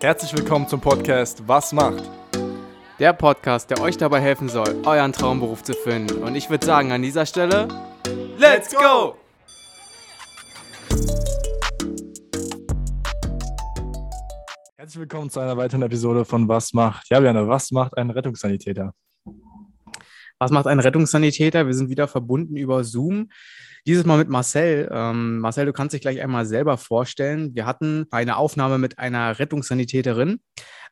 Herzlich willkommen zum Podcast Was macht? Der Podcast, der euch dabei helfen soll, euren Traumberuf zu finden. Und ich würde sagen, an dieser Stelle, Let's go! Herzlich willkommen zu einer weiteren Episode von Was macht? Ja, Björn, was macht ein Rettungssanitäter? Was macht ein Rettungssanitäter? Wir sind wieder verbunden über Zoom. Dieses Mal mit Marcel. Ähm, Marcel, du kannst dich gleich einmal selber vorstellen. Wir hatten eine Aufnahme mit einer Rettungssanitäterin.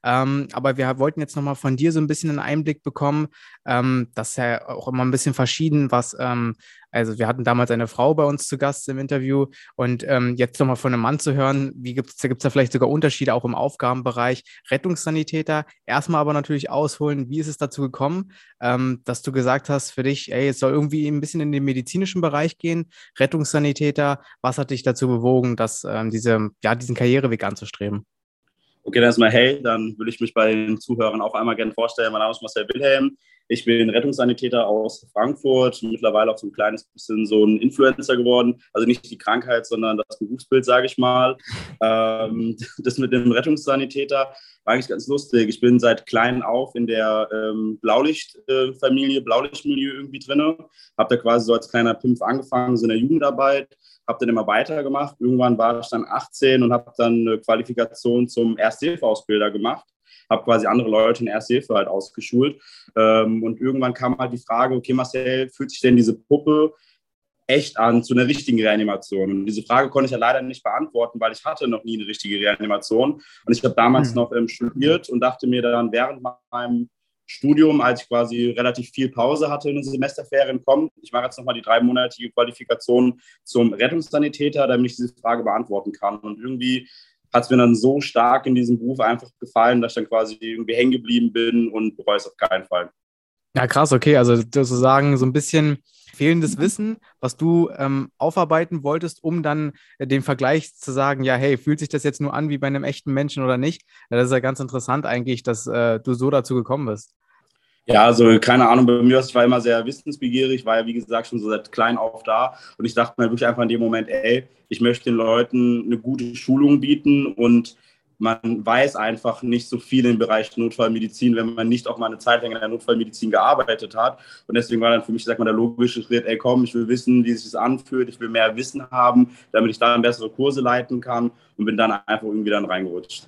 Ähm, aber wir wollten jetzt nochmal von dir so ein bisschen einen Einblick bekommen. Ähm, das ist ja auch immer ein bisschen verschieden, was, ähm, also wir hatten damals eine Frau bei uns zu Gast im Interview und ähm, jetzt nochmal von einem Mann zu hören, wie gibt es da, gibt's da vielleicht sogar Unterschiede auch im Aufgabenbereich Rettungssanitäter. Erstmal aber natürlich ausholen, wie ist es dazu gekommen, ähm, dass du gesagt hast für dich, ey, es soll irgendwie ein bisschen in den medizinischen Bereich gehen, Rettungssanitäter. Was hat dich dazu bewogen, dass ähm, diese, ja, diesen Karriereweg anzustreben? Okay, dann erstmal hey, dann würde ich mich bei den Zuhörern auch einmal gerne vorstellen. Mein Name ist Marcel Wilhelm. Ich bin Rettungssanitäter aus Frankfurt, mittlerweile auch so ein kleines bisschen so ein Influencer geworden. Also nicht die Krankheit, sondern das Berufsbild, sage ich mal. Ähm, das mit dem Rettungssanitäter war eigentlich ganz lustig. Ich bin seit klein auf in der ähm, Blaulichtfamilie, Blaulichtmilieu irgendwie drin. Habe da quasi so als kleiner Pimpf angefangen, so in der Jugendarbeit habe dann immer weitergemacht. Irgendwann war ich dann 18 und habe dann eine Qualifikation zum Ersthilfe-Ausbilder gemacht. Habe quasi andere Leute in Ersthilfe halt ausgeschult. Ähm, und irgendwann kam halt die Frage, okay, Marcel, fühlt sich denn diese Puppe echt an zu einer richtigen Reanimation? Und diese Frage konnte ich ja leider nicht beantworten, weil ich hatte noch nie eine richtige Reanimation. Und ich habe damals mhm. noch ähm, studiert und dachte mir dann während meinem Studium, als ich quasi relativ viel Pause hatte in den Semesterferien, kommt. Ich mache jetzt nochmal die dreimonatige Qualifikation zum Rettungssanitäter, damit ich diese Frage beantworten kann. Und irgendwie hat es mir dann so stark in diesem Beruf einfach gefallen, dass ich dann quasi irgendwie hängen geblieben bin und bereue es auf keinen Fall. Ja, krass, okay. Also sozusagen so ein bisschen fehlendes Wissen, was du ähm, aufarbeiten wolltest, um dann äh, den Vergleich zu sagen, ja, hey, fühlt sich das jetzt nur an wie bei einem echten Menschen oder nicht? Ja, das ist ja ganz interessant eigentlich, dass äh, du so dazu gekommen bist. Ja, also keine Ahnung, bei mir ich war immer sehr wissensbegierig, war ja wie gesagt schon so seit klein auf da und ich dachte mir wirklich einfach in dem Moment, ey, ich möchte den Leuten eine gute Schulung bieten und man weiß einfach nicht so viel im Bereich Notfallmedizin, wenn man nicht auch mal eine Zeit lang in der Notfallmedizin gearbeitet hat. Und deswegen war dann für mich, sag mal, der logische Schritt, ey komm, ich will wissen, wie sich das anfühlt, ich will mehr Wissen haben, damit ich dann bessere Kurse leiten kann und bin dann einfach irgendwie dann reingerutscht.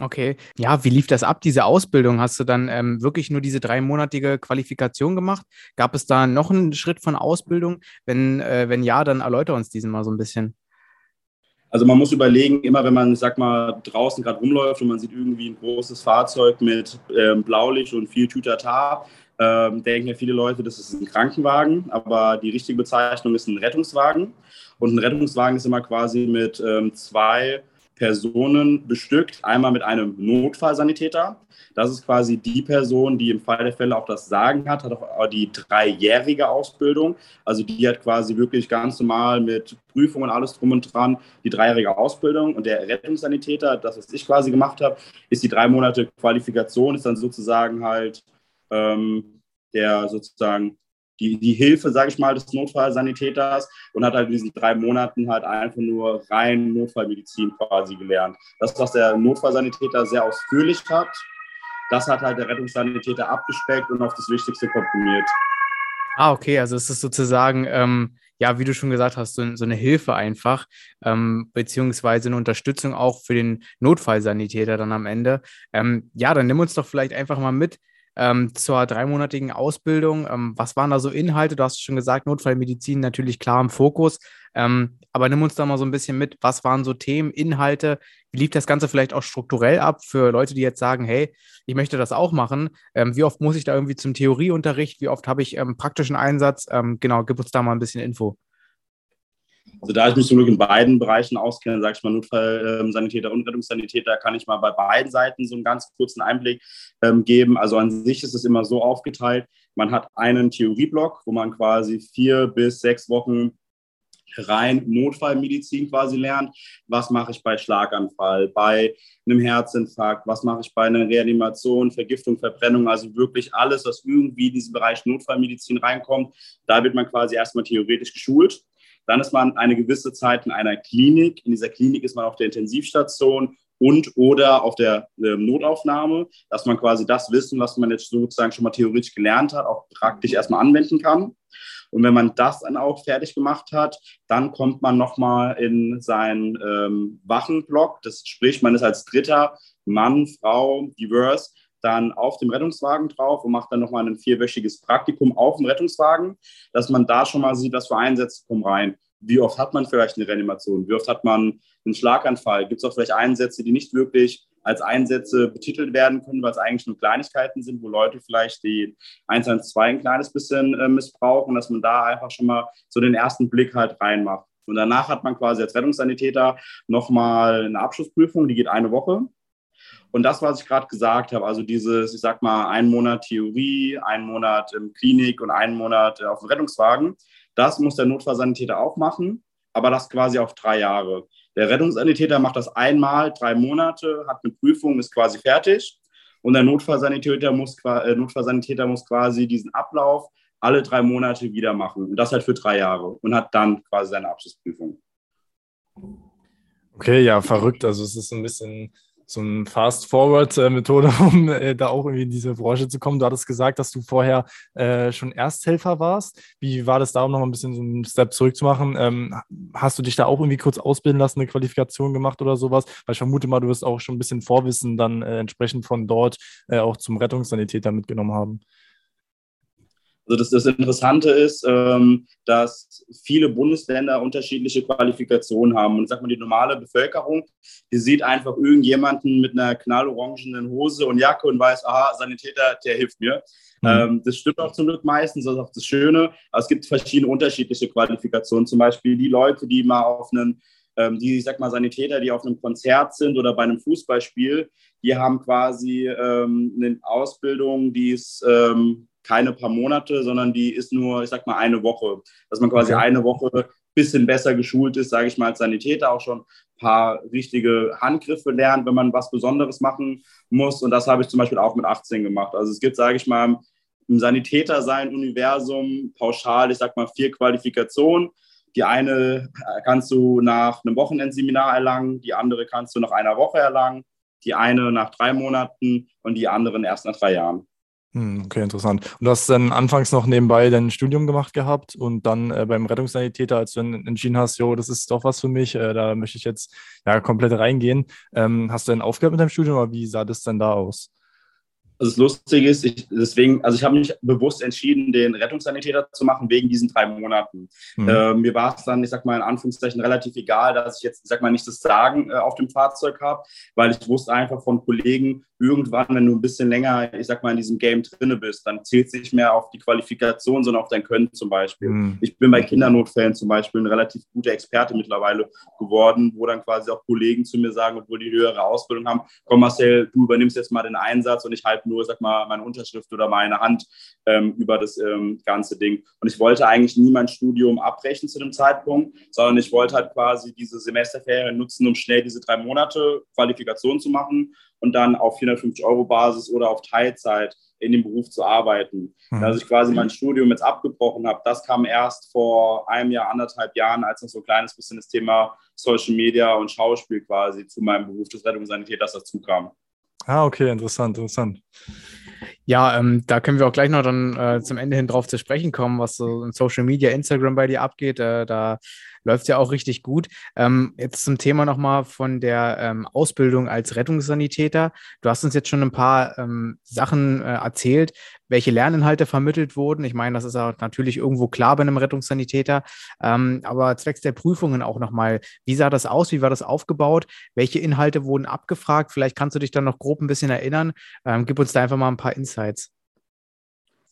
Okay. Ja, wie lief das ab, diese Ausbildung? Hast du dann ähm, wirklich nur diese dreimonatige Qualifikation gemacht? Gab es da noch einen Schritt von Ausbildung? Wenn, äh, wenn ja, dann erläutere uns diesen mal so ein bisschen. Also man muss überlegen, immer wenn man, sag mal, draußen gerade rumläuft und man sieht irgendwie ein großes Fahrzeug mit ähm, Blaulicht und viel Tütata, ähm, denken ja viele Leute, das ist ein Krankenwagen, aber die richtige Bezeichnung ist ein Rettungswagen. Und ein Rettungswagen ist immer quasi mit ähm, zwei Personen bestückt. Einmal mit einem Notfallsanitäter. Das ist quasi die Person, die im Fall der Fälle auch das Sagen hat, hat auch die dreijährige Ausbildung. Also die hat quasi wirklich ganz normal mit Prüfungen alles drum und dran die dreijährige Ausbildung. Und der Rettungssanitäter, das, was ich quasi gemacht habe, ist die drei Monate Qualifikation, ist dann sozusagen halt ähm, der sozusagen die, die Hilfe, sage ich mal, des Notfallsanitäters und hat halt in diesen drei Monaten halt einfach nur rein Notfallmedizin quasi gelernt. Das, was der Notfallsanitäter sehr ausführlich hat, das hat halt der Rettungssanitäter abgespeckt und auf das Wichtigste komprimiert. Ah, okay, also es ist sozusagen, ähm, ja, wie du schon gesagt hast, so, so eine Hilfe einfach, ähm, beziehungsweise eine Unterstützung auch für den Notfallsanitäter dann am Ende. Ähm, ja, dann nimm uns doch vielleicht einfach mal mit ähm, zur dreimonatigen Ausbildung. Ähm, was waren da so Inhalte? Du hast schon gesagt, Notfallmedizin natürlich klar im Fokus. Ähm, aber nimm uns da mal so ein bisschen mit. Was waren so Themen, Inhalte? Wie lief das Ganze vielleicht auch strukturell ab für Leute, die jetzt sagen, hey, ich möchte das auch machen? Ähm, wie oft muss ich da irgendwie zum Theorieunterricht? Wie oft habe ich ähm, praktischen Einsatz? Ähm, genau, gib uns da mal ein bisschen Info. Also da ich mich zum Glück in beiden Bereichen auskenne, sage ich mal Notfallsanitäter und Rettungssanitäter, kann ich mal bei beiden Seiten so einen ganz kurzen Einblick ähm, geben. Also an sich ist es immer so aufgeteilt, man hat einen Theorieblock, wo man quasi vier bis sechs Wochen rein Notfallmedizin quasi lernt. Was mache ich bei Schlaganfall, bei einem Herzinfarkt, was mache ich bei einer Reanimation, Vergiftung, Verbrennung, also wirklich alles, was irgendwie in diesen Bereich Notfallmedizin reinkommt. Da wird man quasi erstmal theoretisch geschult. Dann ist man eine gewisse Zeit in einer Klinik. In dieser Klinik ist man auf der Intensivstation und oder auf der äh, Notaufnahme, dass man quasi das Wissen, was man jetzt sozusagen schon mal theoretisch gelernt hat, auch praktisch erstmal anwenden kann. Und wenn man das dann auch fertig gemacht hat, dann kommt man nochmal in seinen ähm, Wachenblock. Das sprich, man ist als dritter Mann, Frau, diverse, dann auf dem Rettungswagen drauf und macht dann nochmal ein vierwöchiges Praktikum auf dem Rettungswagen, dass man da schon mal sieht, was für Einsätze kommen rein. Wie oft hat man vielleicht eine Reanimation? Wie oft hat man einen Schlaganfall? Gibt es auch vielleicht Einsätze, die nicht wirklich als Einsätze betitelt werden können, weil es eigentlich nur Kleinigkeiten sind, wo Leute vielleicht die 112 ein kleines bisschen äh, missbrauchen, dass man da einfach schon mal so den ersten Blick halt reinmacht. Und danach hat man quasi als Rettungssanitäter nochmal eine Abschlussprüfung, die geht eine Woche. Und das, was ich gerade gesagt habe, also dieses, ich sag mal, ein Monat Theorie, ein Monat in Klinik und einen Monat auf dem Rettungswagen, das muss der Notfallsanitäter auch machen, aber das quasi auf drei Jahre. Der Rettungssanitäter macht das einmal, drei Monate, hat eine Prüfung, ist quasi fertig. Und der Notfallsanitäter muss, äh, Notfallsanitäter muss quasi diesen Ablauf alle drei Monate wieder machen. Und das halt für drei Jahre und hat dann quasi seine Abschlussprüfung. Okay, ja, verrückt. Also es ist ein bisschen so eine Fast-Forward-Methode, um äh, da auch irgendwie in diese Branche zu kommen. Du hattest gesagt, dass du vorher äh, schon Ersthelfer warst. Wie war das da, um noch ein bisschen so einen Step zurückzumachen? Ähm, hast du dich da auch irgendwie kurz ausbilden lassen, eine Qualifikation gemacht oder sowas? Weil ich vermute mal, du wirst auch schon ein bisschen Vorwissen dann äh, entsprechend von dort äh, auch zum Rettungssanitäter mitgenommen haben. Also das, das Interessante ist, ähm, dass viele Bundesländer unterschiedliche Qualifikationen haben. Und sag mal, die normale Bevölkerung, die sieht einfach irgendjemanden mit einer knallorangenen Hose und Jacke und weiß, aha, Sanitäter, der hilft mir. Mhm. Ähm, das stimmt auch zum Glück meistens, das ist auch das Schöne. Aber es gibt verschiedene unterschiedliche Qualifikationen. Zum Beispiel die Leute, die mal auf einen ähm, die, ich sag mal, Sanitäter, die auf einem Konzert sind oder bei einem Fußballspiel, die haben quasi ähm, eine Ausbildung, die ist ähm, keine paar Monate, sondern die ist nur, ich sag mal, eine Woche. Dass man quasi okay. eine Woche ein bisschen besser geschult ist, sage ich mal, als Sanitäter auch schon ein paar richtige Handgriffe lernt, wenn man was Besonderes machen muss. Und das habe ich zum Beispiel auch mit 18 gemacht. Also es gibt, sage ich mal, im Sanitäter-Sein-Universum pauschal, ich sag mal, vier Qualifikationen. Die eine kannst du nach einem Wochenendseminar erlangen, die andere kannst du nach einer Woche erlangen, die eine nach drei Monaten und die anderen erst nach drei Jahren. Hm, okay, interessant. Und du hast dann anfangs noch nebenbei dein Studium gemacht gehabt und dann äh, beim Rettungssanitäter, als du dann entschieden hast, jo, das ist doch was für mich, äh, da möchte ich jetzt ja komplett reingehen. Ähm, hast du dann aufgehört mit deinem Studium oder wie sah das denn da aus? Also das Lustige ist, ich, deswegen, also ich habe mich bewusst entschieden, den Rettungssanitäter zu machen wegen diesen drei Monaten. Mhm. Äh, mir war es dann, ich sag mal in Anführungszeichen, relativ egal, dass ich jetzt, ich sag mal, nicht das Sagen äh, auf dem Fahrzeug habe, weil ich wusste einfach von Kollegen, irgendwann, wenn du ein bisschen länger, ich sag mal, in diesem Game drinne bist, dann zählt es nicht mehr auf die Qualifikation, sondern auf dein Können zum Beispiel. Mhm. Ich bin bei Kindernotfällen zum Beispiel ein relativ guter Experte mittlerweile geworden, wo dann quasi auch Kollegen zu mir sagen, obwohl die höhere Ausbildung haben, komm Marcel, du übernimmst jetzt mal den Einsatz und ich halte nur, sag mal, meine Unterschrift oder meine Hand ähm, über das ähm, ganze Ding. Und ich wollte eigentlich nie mein Studium abbrechen zu dem Zeitpunkt, sondern ich wollte halt quasi diese Semesterferien nutzen, um schnell diese drei Monate Qualifikation zu machen und dann auf 450 Euro Basis oder auf Teilzeit in dem Beruf zu arbeiten. Mhm. Dass ich quasi mein Studium jetzt abgebrochen habe, das kam erst vor einem Jahr, anderthalb Jahren, als noch so ein kleines bisschen das Thema Social Media und Schauspiel quasi zu meinem Beruf des Rettungssanitäters dazu kam. Ah, okay, interessant, interessant. Ja, ähm, da können wir auch gleich noch dann äh, zum Ende hin drauf zu sprechen kommen, was so in Social Media, Instagram bei dir abgeht. Äh, da läuft ja auch richtig gut. Ähm, jetzt zum Thema nochmal von der ähm, Ausbildung als Rettungssanitäter. Du hast uns jetzt schon ein paar ähm, Sachen äh, erzählt, welche Lerninhalte vermittelt wurden. Ich meine, das ist auch natürlich irgendwo klar bei einem Rettungssanitäter. Ähm, aber zwecks der Prüfungen auch nochmal, wie sah das aus? Wie war das aufgebaut? Welche Inhalte wurden abgefragt? Vielleicht kannst du dich dann noch grob ein bisschen erinnern. Ähm, gib uns da einfach mal ein paar Insights.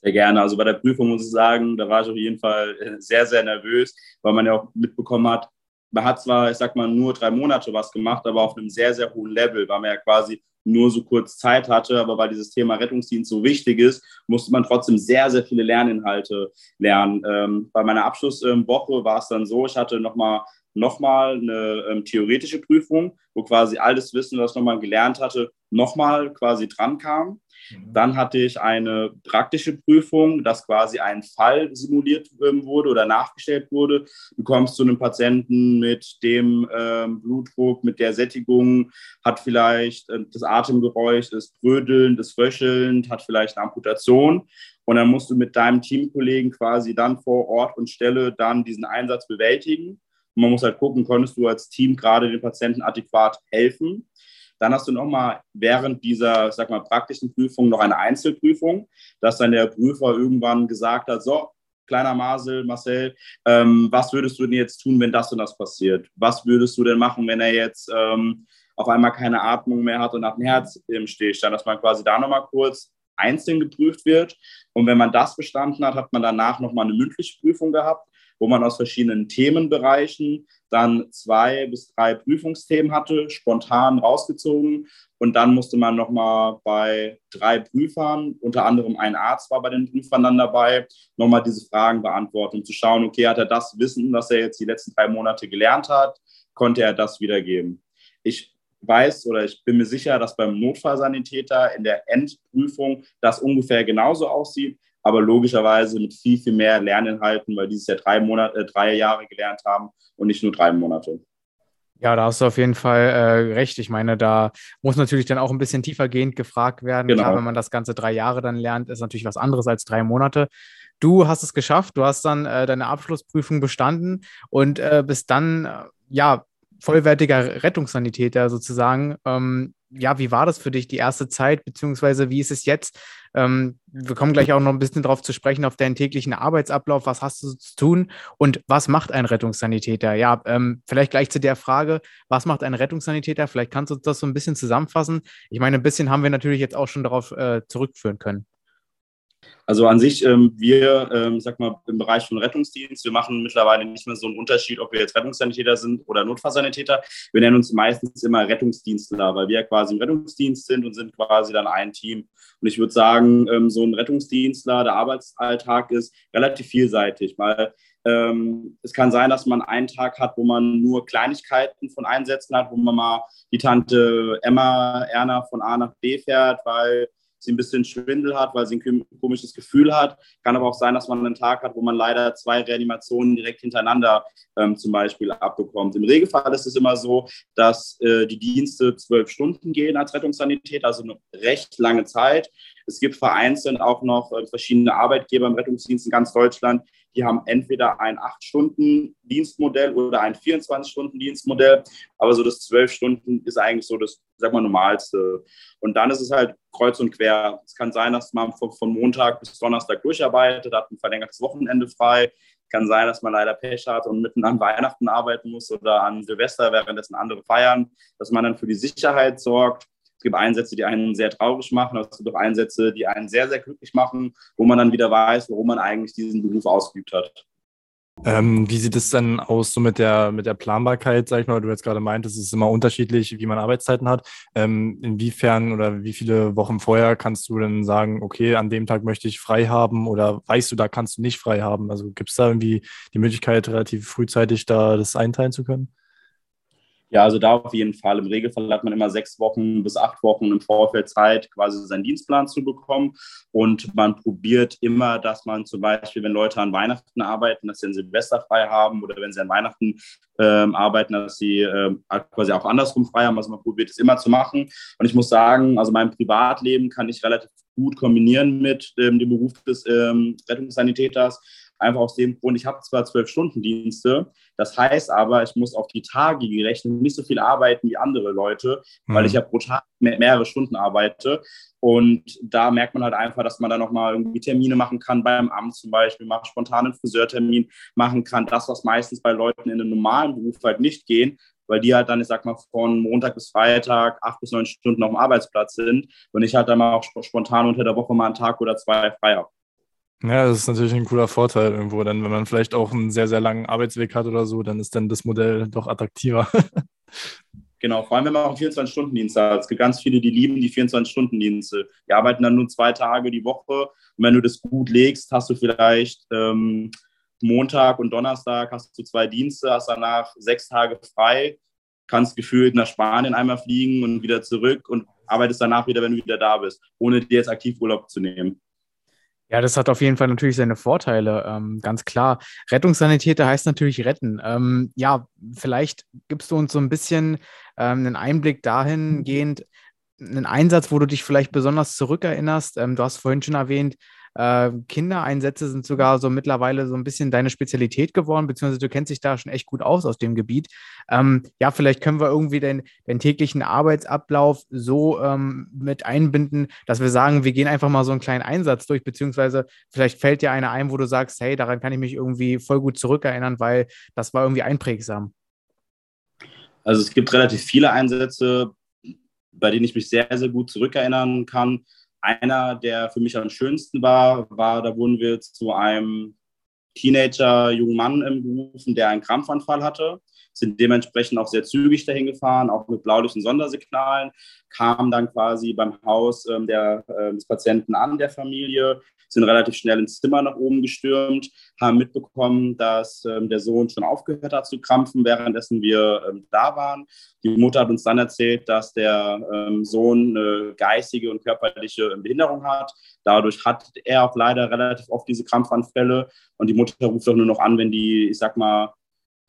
Sehr gerne. Also bei der Prüfung muss ich sagen, da war ich auf jeden Fall äh, sehr, sehr nervös, weil man ja auch mitbekommen hat, man hat zwar, ich sag mal, nur drei Monate was gemacht, aber auf einem sehr, sehr hohen Level, weil man ja quasi nur so kurz Zeit hatte, aber weil dieses Thema Rettungsdienst so wichtig ist, musste man trotzdem sehr, sehr viele Lerninhalte lernen. Ähm, bei meiner Abschlusswoche war es dann so, ich hatte nochmal nochmal eine ähm, theoretische Prüfung, wo quasi alles Wissen, was nochmal gelernt hatte, nochmal quasi dran kam. Mhm. Dann hatte ich eine praktische Prüfung, dass quasi ein Fall simuliert ähm, wurde oder nachgestellt wurde. Du kommst zu einem Patienten mit dem ähm, Blutdruck, mit der Sättigung, hat vielleicht äh, das Atemgeräusch, ist brödelnd, ist röchelnd, hat vielleicht eine Amputation. Und dann musst du mit deinem Teamkollegen quasi dann vor Ort und Stelle dann diesen Einsatz bewältigen. Und man muss halt gucken, konntest du als Team gerade den Patienten adäquat helfen. Dann hast du nochmal während dieser, sag mal, praktischen Prüfung noch eine Einzelprüfung, dass dann der Prüfer irgendwann gesagt hat, so, kleiner Marcel, Marcel, ähm, was würdest du denn jetzt tun, wenn das und das passiert? Was würdest du denn machen, wenn er jetzt ähm, auf einmal keine Atmung mehr hat und nach dem Herz im Stillstand, dass man quasi da nochmal kurz einzeln geprüft wird. Und wenn man das bestanden hat, hat man danach nochmal eine mündliche Prüfung gehabt, wo man aus verschiedenen Themenbereichen dann zwei bis drei Prüfungsthemen hatte, spontan rausgezogen. Und dann musste man nochmal bei drei Prüfern, unter anderem ein Arzt war bei den Prüfern dann dabei, nochmal diese Fragen beantworten, um zu schauen, okay, hat er das Wissen, was er jetzt die letzten drei Monate gelernt hat, konnte er das wiedergeben. Ich weiß oder ich bin mir sicher, dass beim Notfallsanitäter in der Endprüfung das ungefähr genauso aussieht aber logischerweise mit viel, viel mehr Lerninhalten, weil dieses Jahr drei, Monate, äh, drei Jahre gelernt haben und nicht nur drei Monate. Ja, da hast du auf jeden Fall äh, recht. Ich meine, da muss natürlich dann auch ein bisschen tiefergehend gefragt werden. Genau. Klar, wenn man das Ganze drei Jahre dann lernt, ist natürlich was anderes als drei Monate. Du hast es geschafft, du hast dann äh, deine Abschlussprüfung bestanden und äh, bist dann, äh, ja, vollwertiger Rettungssanitäter sozusagen. Ähm, ja, wie war das für dich die erste Zeit, beziehungsweise wie ist es jetzt? Ähm, wir kommen gleich auch noch ein bisschen darauf zu sprechen, auf deinen täglichen Arbeitsablauf. Was hast du zu tun und was macht ein Rettungssanitäter? Ja, ähm, vielleicht gleich zu der Frage, was macht ein Rettungssanitäter? Vielleicht kannst du das so ein bisschen zusammenfassen. Ich meine, ein bisschen haben wir natürlich jetzt auch schon darauf äh, zurückführen können. Also an sich, ähm, wir, ähm, sag mal, im Bereich von Rettungsdienst, wir machen mittlerweile nicht mehr so einen Unterschied, ob wir jetzt Rettungssanitäter sind oder Notfallsanitäter. Wir nennen uns meistens immer Rettungsdienstler, weil wir quasi im Rettungsdienst sind und sind quasi dann ein Team. Und ich würde sagen, ähm, so ein Rettungsdienstler, der Arbeitsalltag ist relativ vielseitig, weil ähm, es kann sein, dass man einen Tag hat, wo man nur Kleinigkeiten von Einsätzen hat, wo man mal die Tante Emma Erna von A nach B fährt, weil sie ein bisschen Schwindel hat, weil sie ein komisches Gefühl hat. Kann aber auch sein, dass man einen Tag hat, wo man leider zwei Reanimationen direkt hintereinander ähm, zum Beispiel abbekommt. Im Regelfall ist es immer so, dass äh, die Dienste zwölf Stunden gehen als Rettungssanitäter, also eine recht lange Zeit. Es gibt vereinzelt auch noch äh, verschiedene Arbeitgeber im Rettungsdienst in ganz Deutschland, die haben entweder ein 8-Stunden-Dienstmodell oder ein 24-Stunden-Dienstmodell. Aber so das 12 Stunden ist eigentlich so das, sag mal, normalste. Und dann ist es halt kreuz und quer. Es kann sein, dass man von Montag bis Donnerstag durcharbeitet, hat ein verlängertes Wochenende frei. Kann sein, dass man leider Pech hat und mitten an Weihnachten arbeiten muss oder an Silvester, währenddessen andere feiern, dass man dann für die Sicherheit sorgt es gibt Einsätze, die einen sehr traurig machen, aber es gibt auch Einsätze, die einen sehr, sehr glücklich machen, wo man dann wieder weiß, warum man eigentlich diesen Beruf ausgeübt hat. Ähm, wie sieht es denn aus so mit der, mit der Planbarkeit, sag ich mal, du jetzt gerade meintest, es ist immer unterschiedlich, wie man Arbeitszeiten hat. Ähm, inwiefern oder wie viele Wochen vorher kannst du denn sagen, okay, an dem Tag möchte ich frei haben oder weißt du, da kannst du nicht frei haben? Also gibt es da irgendwie die Möglichkeit, relativ frühzeitig da das einteilen zu können? Ja, also da auf jeden Fall. Im Regelfall hat man immer sechs Wochen bis acht Wochen im Vorfeld Zeit, quasi seinen Dienstplan zu bekommen. Und man probiert immer, dass man zum Beispiel, wenn Leute an Weihnachten arbeiten, dass sie ein Silvester frei haben oder wenn sie an Weihnachten ähm, arbeiten, dass sie ähm, quasi auch andersrum frei haben. Also man probiert es immer zu machen. Und ich muss sagen, also mein Privatleben kann ich relativ gut kombinieren mit ähm, dem Beruf des ähm, Rettungssanitäters Einfach aus dem Grund, ich habe zwar zwölf Stunden Dienste, das heißt aber, ich muss auf die Tage gerechnet nicht so viel arbeiten wie andere Leute, mhm. weil ich ja pro Tag mehrere Stunden arbeite. Und da merkt man halt einfach, dass man da nochmal irgendwie Termine machen kann beim Amt zum Beispiel, mal spontan einen Friseurtermin machen kann. Das, was meistens bei Leuten in einem normalen Beruf halt nicht gehen, weil die halt dann, ich sag mal, von Montag bis Freitag acht bis neun Stunden auf dem Arbeitsplatz sind und ich halt dann mal auch spontan unter der Woche mal einen Tag oder zwei frei habe. Ja, das ist natürlich ein cooler Vorteil irgendwo, denn wenn man vielleicht auch einen sehr, sehr langen Arbeitsweg hat oder so, dann ist dann das Modell doch attraktiver. Genau, vor allem wenn man auch einen 24-Stunden-Dienst hat. Es gibt ganz viele, die lieben die 24-Stunden-Dienste. Die arbeiten dann nur zwei Tage die Woche. Und wenn du das gut legst, hast du vielleicht ähm, Montag und Donnerstag hast du zwei Dienste, hast danach sechs Tage frei, kannst gefühlt nach Spanien einmal fliegen und wieder zurück und arbeitest danach wieder, wenn du wieder da bist, ohne dir jetzt aktiv Urlaub zu nehmen. Ja, das hat auf jeden Fall natürlich seine Vorteile, ähm, ganz klar. Rettungssanitäter heißt natürlich retten. Ähm, ja, vielleicht gibst du uns so ein bisschen ähm, einen Einblick dahingehend, einen Einsatz, wo du dich vielleicht besonders zurückerinnerst. Ähm, du hast vorhin schon erwähnt, äh, Kindereinsätze sind sogar so mittlerweile so ein bisschen deine Spezialität geworden, beziehungsweise du kennst dich da schon echt gut aus aus dem Gebiet. Ähm, ja, vielleicht können wir irgendwie den, den täglichen Arbeitsablauf so ähm, mit einbinden, dass wir sagen, wir gehen einfach mal so einen kleinen Einsatz durch, beziehungsweise vielleicht fällt dir einer ein, wo du sagst, hey, daran kann ich mich irgendwie voll gut zurückerinnern, weil das war irgendwie einprägsam. Also es gibt relativ viele Einsätze, bei denen ich mich sehr, sehr gut zurückerinnern kann. Einer, der für mich am schönsten war, war, da wurden wir zu einem Teenager, jungen Mann gerufen, der einen Krampfanfall hatte, sind dementsprechend auch sehr zügig dahin gefahren, auch mit blaulichen Sondersignalen, kamen dann quasi beim Haus ähm, der, äh, des Patienten an, der Familie, sind relativ schnell ins Zimmer nach oben gestürmt, haben mitbekommen, dass ähm, der Sohn schon aufgehört hat zu krampfen, währenddessen wir ähm, da waren. Die Mutter hat uns dann erzählt, dass der ähm, Sohn eine geistige und körperliche Behinderung hat. Dadurch hat er auch leider relativ oft diese Krampfanfälle. Und die Mutter ruft doch nur noch an, wenn die, ich sag mal,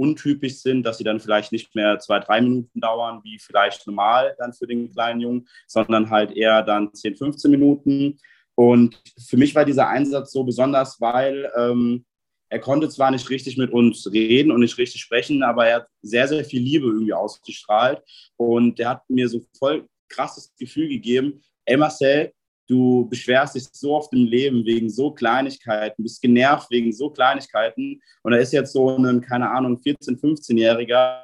untypisch sind, dass sie dann vielleicht nicht mehr zwei, drei Minuten dauern, wie vielleicht normal dann für den kleinen Jungen, sondern halt eher dann 10, 15 Minuten. Und für mich war dieser Einsatz so besonders, weil ähm, er konnte zwar nicht richtig mit uns reden und nicht richtig sprechen, aber er hat sehr, sehr viel Liebe irgendwie ausgestrahlt. Und er hat mir so voll krasses Gefühl gegeben, ey Marcel, du beschwerst dich so oft im Leben wegen so Kleinigkeiten, bist genervt wegen so Kleinigkeiten. Und da ist jetzt so ein, keine Ahnung, 14-, 15-Jähriger,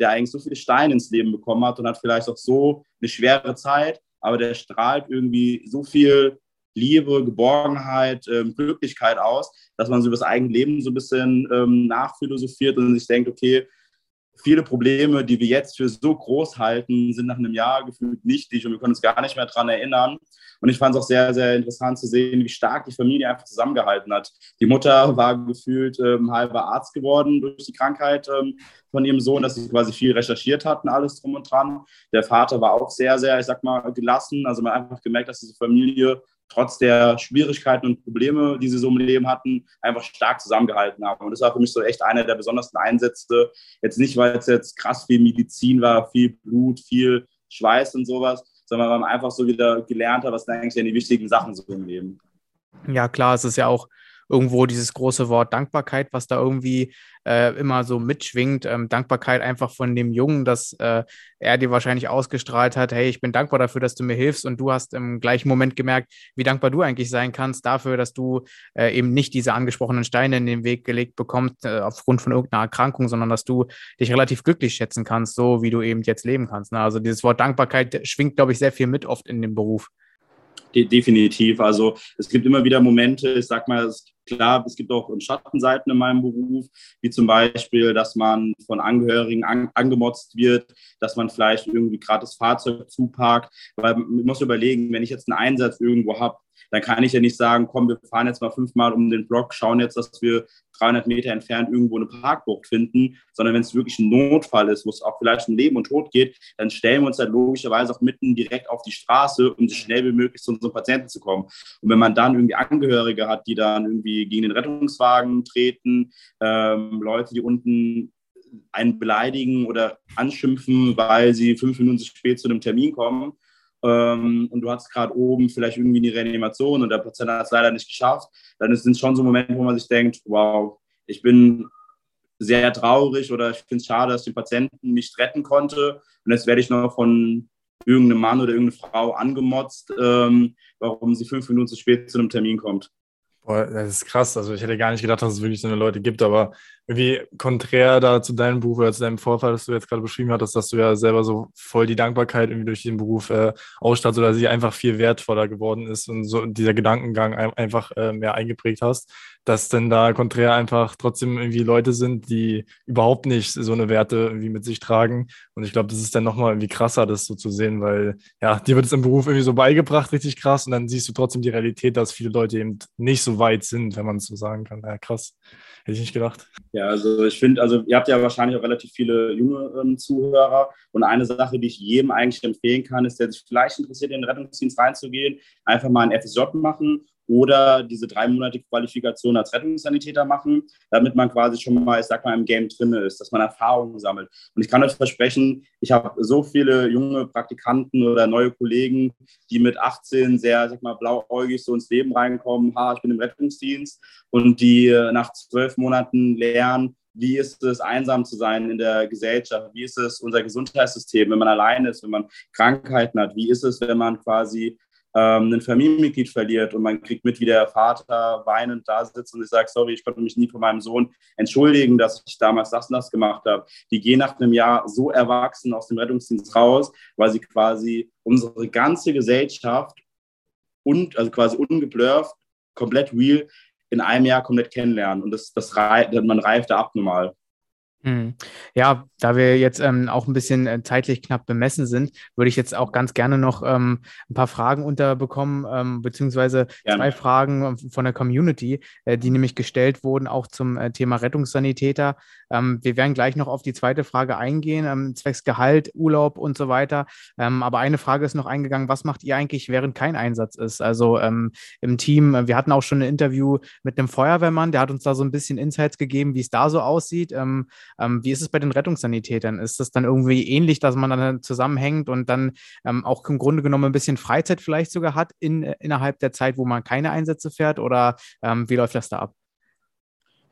der eigentlich so viele Steine ins Leben bekommen hat und hat vielleicht auch so eine schwere Zeit, aber der strahlt irgendwie so viel Liebe, Geborgenheit, ähm, Glücklichkeit aus, dass man so über das eigene Leben so ein bisschen ähm, nachphilosophiert und sich denkt, okay, viele Probleme, die wir jetzt für so groß halten, sind nach einem Jahr gefühlt nichtig und wir können uns gar nicht mehr daran erinnern. Und ich fand es auch sehr, sehr interessant zu sehen, wie stark die Familie einfach zusammengehalten hat. Die Mutter war gefühlt ähm, halber Arzt geworden durch die Krankheit ähm, von ihrem Sohn, dass sie quasi viel recherchiert hatten, alles drum und dran. Der Vater war auch sehr, sehr, ich sag mal, gelassen. Also man hat einfach gemerkt, dass diese Familie trotz der Schwierigkeiten und Probleme, die sie so im Leben hatten, einfach stark zusammengehalten haben. Und das war für mich so echt einer der besondersten Einsätze. Jetzt nicht, weil es jetzt krass viel Medizin war, viel Blut, viel Schweiß und sowas, sondern weil man einfach so wieder gelernt hat, was sind eigentlich die wichtigen Sachen so im Leben. Ja, klar, es ist ja auch irgendwo dieses große Wort Dankbarkeit, was da irgendwie äh, immer so mitschwingt. Ähm, Dankbarkeit einfach von dem Jungen, dass äh, er dir wahrscheinlich ausgestrahlt hat, hey, ich bin dankbar dafür, dass du mir hilfst und du hast im gleichen Moment gemerkt, wie dankbar du eigentlich sein kannst dafür, dass du äh, eben nicht diese angesprochenen Steine in den Weg gelegt bekommst äh, aufgrund von irgendeiner Erkrankung, sondern dass du dich relativ glücklich schätzen kannst, so wie du eben jetzt leben kannst. Ne? Also dieses Wort Dankbarkeit schwingt, glaube ich, sehr viel mit oft in dem Beruf. De definitiv. Also es gibt immer wieder Momente, ich sag mal, es, klar, es gibt auch Schattenseiten in meinem Beruf, wie zum Beispiel, dass man von Angehörigen an, angemotzt wird, dass man vielleicht irgendwie das Fahrzeug zuparkt. Weil man muss überlegen, wenn ich jetzt einen Einsatz irgendwo habe, dann kann ich ja nicht sagen, komm, wir fahren jetzt mal fünfmal um den Block, schauen jetzt, dass wir 300 Meter entfernt irgendwo eine Parkbucht finden, sondern wenn es wirklich ein Notfall ist, wo es auch vielleicht um Leben und Tod geht, dann stellen wir uns halt logischerweise auch mitten direkt auf die Straße, um so schnell wie möglich zu unserem Patienten zu kommen. Und wenn man dann irgendwie Angehörige hat, die dann irgendwie gegen den Rettungswagen treten, ähm, Leute, die unten einen beleidigen oder anschimpfen, weil sie fünf Minuten zu spät zu einem Termin kommen, ähm, und du hast gerade oben vielleicht irgendwie eine Reanimation und der Patient hat es leider nicht geschafft, dann sind es schon so Momente, wo man sich denkt, wow, ich bin sehr traurig oder ich finde es schade, dass ich den Patienten nicht retten konnte. Und jetzt werde ich noch von irgendeinem Mann oder irgendeiner Frau angemotzt, ähm, warum sie fünf Minuten zu spät zu einem Termin kommt. Das ist krass. Also ich hätte gar nicht gedacht, dass es wirklich so eine Leute gibt, aber irgendwie konträr da zu deinem Beruf oder zu deinem Vorfall, das du jetzt gerade beschrieben hattest, dass du ja selber so voll die Dankbarkeit irgendwie durch den Beruf äh, ausstattest oder sie einfach viel wertvoller geworden ist und so dieser Gedankengang einfach äh, mehr eingeprägt hast. Dass denn da konträr einfach trotzdem irgendwie Leute sind, die überhaupt nicht so eine Werte irgendwie mit sich tragen. Und ich glaube, das ist dann nochmal irgendwie krasser, das so zu sehen, weil ja, dir wird es im Beruf irgendwie so beigebracht, richtig krass. Und dann siehst du trotzdem die Realität, dass viele Leute eben nicht so weit sind, wenn man es so sagen kann. Ja, krass. Hätte ich nicht gedacht. Ja, also ich finde, also ihr habt ja wahrscheinlich auch relativ viele junge ähm, Zuhörer. Und eine Sache, die ich jedem eigentlich empfehlen kann, ist, der sich vielleicht interessiert, in den Rettungsdienst reinzugehen, einfach mal ein FSJ machen oder diese dreimonatige Qualifikation als Rettungssanitäter machen, damit man quasi schon mal, ich sag mal, im Game drin ist, dass man Erfahrungen sammelt. Und ich kann euch versprechen, ich habe so viele junge Praktikanten oder neue Kollegen, die mit 18 sehr, sag mal, blauäugig so ins Leben reinkommen, ha, ich bin im Rettungsdienst und die äh, nach zwölf Monaten lernen, wie ist es, einsam zu sein in der Gesellschaft? Wie ist es, unser Gesundheitssystem, wenn man allein ist, wenn man Krankheiten hat? Wie ist es, wenn man quasi ähm, ein Familienmitglied verliert und man kriegt mit, wie der Vater weinend da sitzt und ich sage, sorry, ich konnte mich nie von meinem Sohn entschuldigen, dass ich damals das und das gemacht habe. Die gehen nach einem Jahr so erwachsen aus dem Rettungsdienst raus, weil sie quasi unsere ganze Gesellschaft und also quasi ungeblurft, komplett real in einem Jahr komplett kennenlernen und das, das man reift da abnormal. Hm. Ja, da wir jetzt ähm, auch ein bisschen äh, zeitlich knapp bemessen sind, würde ich jetzt auch ganz gerne noch ähm, ein paar Fragen unterbekommen, ähm, beziehungsweise gerne. zwei Fragen ähm, von der Community, äh, die nämlich gestellt wurden, auch zum äh, Thema Rettungssanitäter. Ähm, wir werden gleich noch auf die zweite Frage eingehen, ähm, zwecks Gehalt, Urlaub und so weiter. aber eine Frage ist noch eingegangen, was macht ihr eigentlich, während kein Einsatz ist? Also im Team, äh, wir hatten auch schon ein Interview mit einem Feuerwehrmann, der hat uns da so ein bisschen Insights gegeben, wie es da so aussieht. Ähm, wie ist es bei den Rettungssanitätern? Ist das dann irgendwie ähnlich, dass man dann zusammenhängt und dann ähm, auch im Grunde genommen ein bisschen Freizeit vielleicht sogar hat in, äh, innerhalb der Zeit, wo man keine Einsätze fährt? Oder ähm, wie läuft das da ab?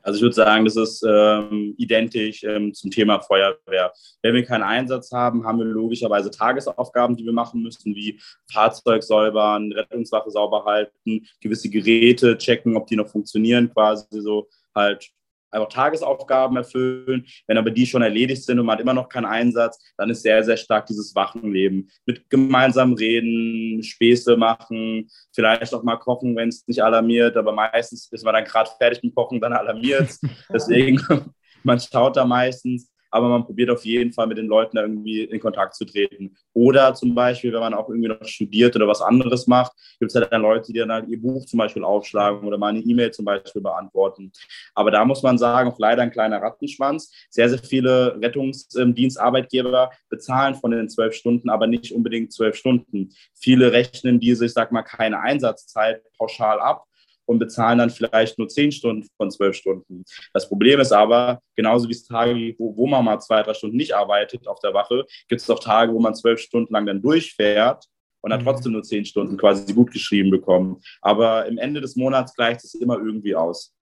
Also ich würde sagen, das ist ähm, identisch ähm, zum Thema Feuerwehr. Wenn wir keinen Einsatz haben, haben wir logischerweise Tagesaufgaben, die wir machen müssen, wie Fahrzeug säubern, Rettungswache sauber halten, gewisse Geräte checken, ob die noch funktionieren, quasi so halt einfach Tagesaufgaben erfüllen. Wenn aber die schon erledigt sind und man hat immer noch keinen Einsatz, dann ist sehr, sehr stark dieses Wachenleben. Mit gemeinsam reden, Späße machen, vielleicht auch mal kochen, wenn es nicht alarmiert, aber meistens ist man dann gerade fertig mit Kochen, dann alarmiert es. Deswegen, man schaut da meistens aber man probiert auf jeden Fall mit den Leuten da irgendwie in Kontakt zu treten. Oder zum Beispiel, wenn man auch irgendwie noch studiert oder was anderes macht, gibt es halt dann Leute, die dann halt ihr Buch zum Beispiel aufschlagen oder mal eine E-Mail zum Beispiel beantworten. Aber da muss man sagen, auch leider ein kleiner Rattenschwanz. Sehr, sehr viele Rettungsdienstarbeitgeber bezahlen von den zwölf Stunden, aber nicht unbedingt zwölf Stunden. Viele rechnen diese, ich sag mal, keine Einsatzzeit pauschal ab und bezahlen dann vielleicht nur zehn Stunden von zwölf Stunden. Das Problem ist aber, genauso wie es Tage gibt, wo, wo man mal zwei, drei Stunden nicht arbeitet auf der Wache, gibt es auch Tage, wo man zwölf Stunden lang dann durchfährt und dann mhm. trotzdem nur zehn Stunden quasi gut geschrieben bekommen. Aber im Ende des Monats gleicht es immer irgendwie aus.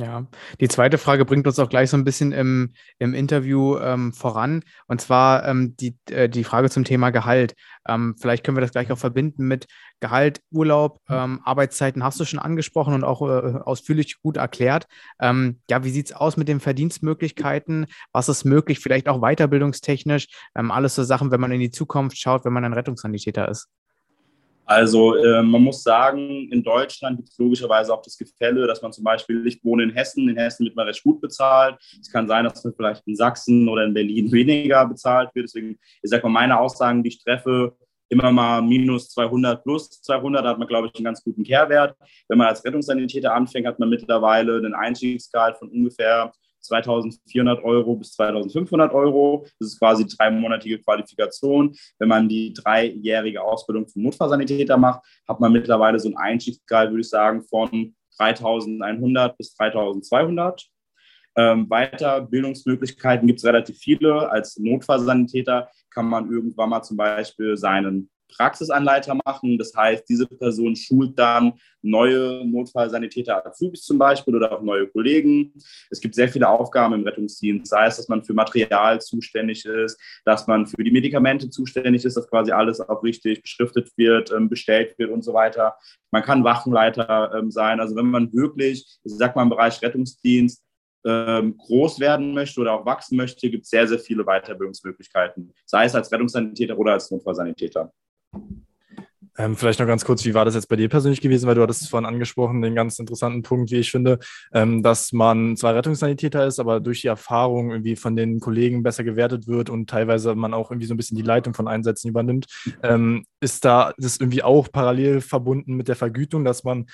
Ja, die zweite Frage bringt uns auch gleich so ein bisschen im, im Interview ähm, voran. Und zwar ähm, die, äh, die Frage zum Thema Gehalt. Ähm, vielleicht können wir das gleich auch verbinden mit Gehalt, Urlaub, mhm. ähm, Arbeitszeiten hast du schon angesprochen und auch äh, ausführlich gut erklärt. Ähm, ja, wie sieht es aus mit den Verdienstmöglichkeiten? Was ist möglich, vielleicht auch weiterbildungstechnisch? Ähm, alles so Sachen, wenn man in die Zukunft schaut, wenn man ein Rettungssanitäter ist. Also äh, man muss sagen, in Deutschland gibt es logischerweise auch das Gefälle, dass man zum Beispiel, ich wohne in Hessen, in Hessen wird man recht gut bezahlt. Es kann sein, dass man vielleicht in Sachsen oder in Berlin weniger bezahlt wird. Deswegen, ich sage mal, meine Aussagen, die ich treffe, immer mal minus 200 plus 200, da hat man, glaube ich, einen ganz guten Kehrwert. Wenn man als Rettungssanitäter anfängt, hat man mittlerweile einen Einstiegsgehalt von ungefähr 2400 Euro bis 2500 Euro. Das ist quasi dreimonatige Qualifikation. Wenn man die dreijährige Ausbildung zum Notfallsanitäter macht, hat man mittlerweile so ein Einstiegsgehalt, würde ich sagen, von 3100 bis 3200. Ähm, Weiterbildungsmöglichkeiten gibt es relativ viele. Als Notfallsanitäter kann man irgendwann mal zum Beispiel seinen Praxisanleiter machen. Das heißt, diese Person schult dann neue Notfallsanitäter Azubis zum Beispiel oder auch neue Kollegen. Es gibt sehr viele Aufgaben im Rettungsdienst, sei es, dass man für Material zuständig ist, dass man für die Medikamente zuständig ist, dass quasi alles auch richtig beschriftet wird, ähm, bestellt wird und so weiter. Man kann Wachenleiter ähm, sein. Also wenn man wirklich, ich sag mal im Bereich Rettungsdienst, ähm, groß werden möchte oder auch wachsen möchte, gibt es sehr, sehr viele Weiterbildungsmöglichkeiten, sei es als Rettungssanitäter oder als Notfallsanitäter. Ähm, vielleicht noch ganz kurz, wie war das jetzt bei dir persönlich gewesen? Weil du hattest vorhin angesprochen, den ganz interessanten Punkt, wie ich finde, ähm, dass man zwar Rettungssanitäter ist, aber durch die Erfahrung irgendwie von den Kollegen besser gewertet wird und teilweise man auch irgendwie so ein bisschen die Leitung von Einsätzen übernimmt. Ähm, ist da das irgendwie auch parallel verbunden mit der Vergütung, dass man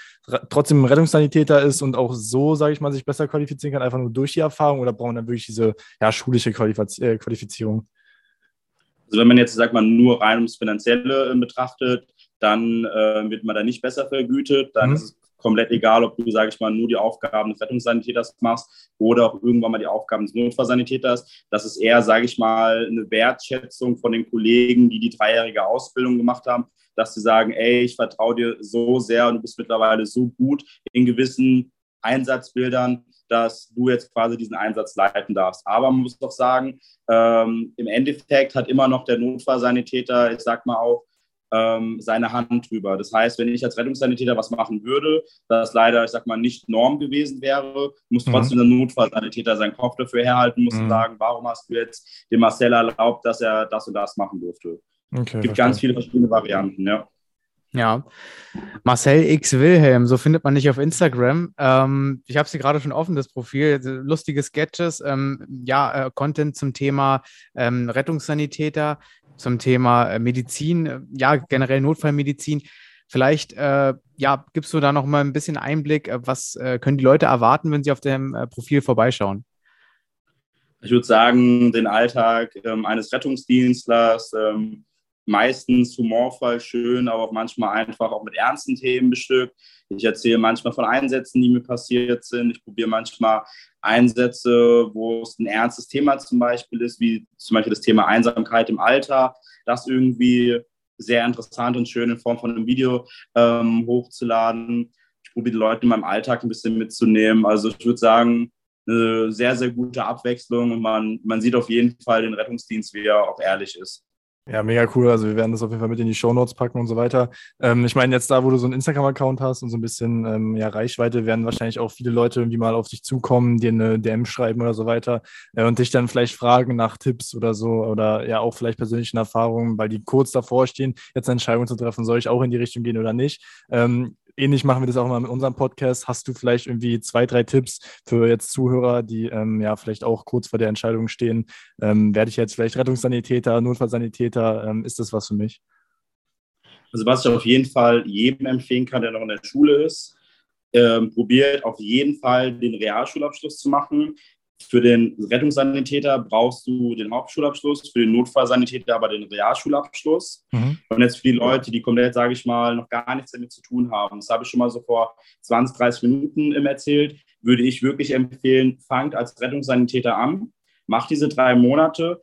trotzdem Rettungssanitäter ist und auch so, sage ich mal, sich besser qualifizieren kann, einfach nur durch die Erfahrung oder braucht man dann wirklich diese ja, schulische Qualifiz äh, Qualifizierung? Also wenn man jetzt, sagt man, nur rein ums Finanzielle äh, betrachtet, dann äh, wird man da nicht besser vergütet. Dann mhm. ist es komplett egal, ob du, sage ich mal, nur die Aufgaben des Rettungssanitäters machst oder auch irgendwann mal die Aufgaben des Notfallsanitäters. Das ist eher, sage ich mal, eine Wertschätzung von den Kollegen, die die dreijährige Ausbildung gemacht haben, dass sie sagen, ey, ich vertraue dir so sehr und du bist mittlerweile so gut in gewissen Einsatzbildern, dass du jetzt quasi diesen Einsatz leiten darfst. Aber man muss doch sagen, ähm, im Endeffekt hat immer noch der Notfallsanitäter, ich sag mal auch, ähm, seine Hand drüber. Das heißt, wenn ich als Rettungssanitäter was machen würde, das leider, ich sag mal, nicht Norm gewesen wäre, muss mhm. trotzdem der Notfallsanitäter seinen Kopf dafür herhalten, muss mhm. sagen, warum hast du jetzt dem Marcel erlaubt, dass er das und das machen durfte. Okay, es gibt verstehe. ganz viele verschiedene Varianten, ja. Ja, Marcel X Wilhelm, so findet man dich auf Instagram. Ähm, ich habe sie gerade schon offen, das Profil, lustige Sketches, ähm, ja, äh, Content zum Thema ähm, Rettungssanitäter, zum Thema äh, Medizin, äh, ja, generell Notfallmedizin. Vielleicht, äh, ja, gibst du da noch mal ein bisschen Einblick, äh, was äh, können die Leute erwarten, wenn sie auf dem Profil vorbeischauen? Ich würde sagen, den Alltag ähm, eines Rettungsdienstlers, ähm, meistens humorvoll, schön, aber auch manchmal einfach auch mit ernsten Themen bestückt. Ich erzähle manchmal von Einsätzen, die mir passiert sind. Ich probiere manchmal Einsätze, wo es ein ernstes Thema zum Beispiel ist, wie zum Beispiel das Thema Einsamkeit im Alter, das irgendwie sehr interessant und schön in Form von einem Video ähm, hochzuladen. Ich probiere die Leute in meinem Alltag ein bisschen mitzunehmen. Also ich würde sagen, eine sehr, sehr gute Abwechslung und man, man sieht auf jeden Fall den Rettungsdienst, wie er auch ehrlich ist. Ja, mega cool. Also wir werden das auf jeden Fall mit in die Show Notes packen und so weiter. Ähm, ich meine, jetzt da, wo du so einen Instagram-Account hast und so ein bisschen ähm, ja, Reichweite, werden wahrscheinlich auch viele Leute irgendwie mal auf dich zukommen, dir eine DM schreiben oder so weiter äh, und dich dann vielleicht fragen nach Tipps oder so oder ja auch vielleicht persönlichen Erfahrungen, weil die kurz davor stehen, jetzt eine Entscheidung zu treffen, soll ich auch in die Richtung gehen oder nicht. Ähm, ähnlich machen wir das auch mal mit unserem Podcast. Hast du vielleicht irgendwie zwei, drei Tipps für jetzt Zuhörer, die ähm, ja vielleicht auch kurz vor der Entscheidung stehen? Ähm, werde ich jetzt vielleicht Rettungssanitäter, Notfallsanitäter? Ähm, ist das was für mich? Also was ich auf jeden Fall jedem empfehlen kann, der noch in der Schule ist, ähm, probiert auf jeden Fall den Realschulabschluss zu machen. Für den Rettungssanitäter brauchst du den Hauptschulabschluss, für den Notfallsanitäter aber den Realschulabschluss. Mhm. Und jetzt für die Leute, die komplett, sage ich mal, noch gar nichts damit zu tun haben, das habe ich schon mal so vor 20, 30 Minuten erzählt, würde ich wirklich empfehlen, fangt als Rettungssanitäter an, macht diese drei Monate,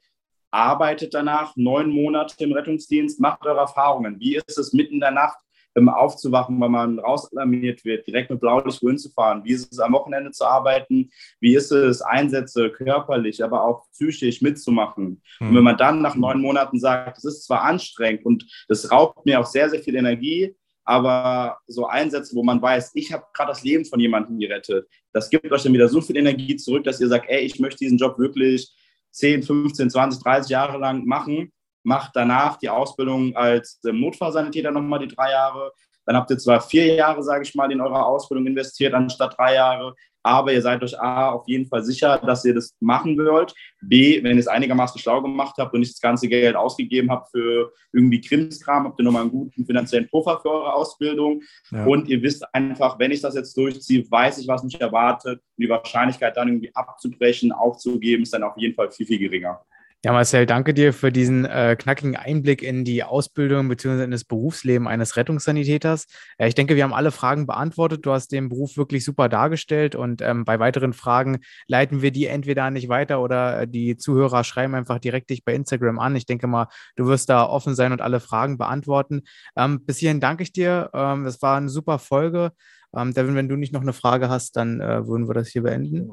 arbeitet danach neun Monate im Rettungsdienst, macht eure Erfahrungen. Wie ist es mitten in der Nacht? Aufzuwachen, weil man rausalarmiert wird, direkt mit Blaulicht wohin zu fahren. Wie ist es am Wochenende zu arbeiten? Wie ist es, Einsätze körperlich, aber auch psychisch mitzumachen? Mhm. Und wenn man dann nach neun Monaten sagt, es ist zwar anstrengend und das raubt mir auch sehr, sehr viel Energie, aber so Einsätze, wo man weiß, ich habe gerade das Leben von jemandem gerettet, das gibt euch dann wieder so viel Energie zurück, dass ihr sagt, ey, ich möchte diesen Job wirklich 10, 15, 20, 30 Jahre lang machen macht danach die Ausbildung als ähm, Notfallsanitäter nochmal die drei Jahre. Dann habt ihr zwar vier Jahre, sage ich mal, in eure Ausbildung investiert, anstatt drei Jahre. Aber ihr seid euch A, auf jeden Fall sicher, dass ihr das machen wollt. B, wenn ihr es einigermaßen schlau gemacht habt und nicht das ganze Geld ausgegeben habt für irgendwie Krimskram, habt ihr nochmal einen guten finanziellen Puffer für eure Ausbildung. Ja. Und ihr wisst einfach, wenn ich das jetzt durchziehe, weiß ich, was mich erwartet. Und die Wahrscheinlichkeit dann irgendwie abzubrechen, aufzugeben, ist dann auf jeden Fall viel, viel geringer. Ja, Marcel, danke dir für diesen äh, knackigen Einblick in die Ausbildung bzw. in das Berufsleben eines Rettungssanitäters. Äh, ich denke, wir haben alle Fragen beantwortet. Du hast den Beruf wirklich super dargestellt und ähm, bei weiteren Fragen leiten wir die entweder nicht weiter oder äh, die Zuhörer schreiben einfach direkt dich bei Instagram an. Ich denke mal, du wirst da offen sein und alle Fragen beantworten. Ähm, bis hierhin danke ich dir. Ähm, das war eine super Folge. Ähm, Devin, wenn du nicht noch eine Frage hast, dann äh, würden wir das hier beenden.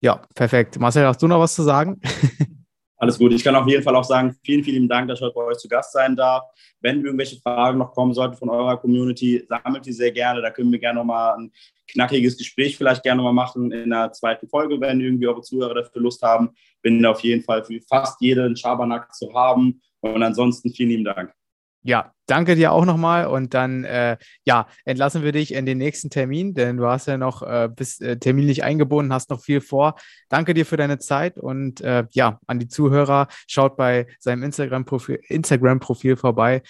Ja, perfekt. Marcel, hast du noch was zu sagen? Alles gut. Ich kann auf jeden Fall auch sagen, vielen, vielen Dank, dass ich heute bei euch zu Gast sein darf. Wenn irgendwelche Fragen noch kommen sollten von eurer Community, sammelt die sehr gerne. Da können wir gerne nochmal ein knackiges Gespräch vielleicht gerne nochmal machen in der zweiten Folge, wenn irgendwie eure Zuhörer dafür Lust haben. Bin auf jeden Fall für fast jeden Schabernack zu haben. Und ansonsten vielen lieben Dank. Ja, danke dir auch nochmal und dann äh, ja, entlassen wir dich in den nächsten Termin, denn du hast ja noch äh, bis äh, terminlich eingebunden, hast noch viel vor. Danke dir für deine Zeit und äh, ja, an die Zuhörer, schaut bei seinem Instagram-Profil Instagram -Profil vorbei.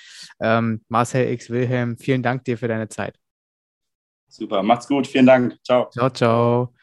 Ähm, Marcel X. Wilhelm, vielen Dank dir für deine Zeit. Super, macht's gut, vielen Dank. Ciao. Ciao, ciao.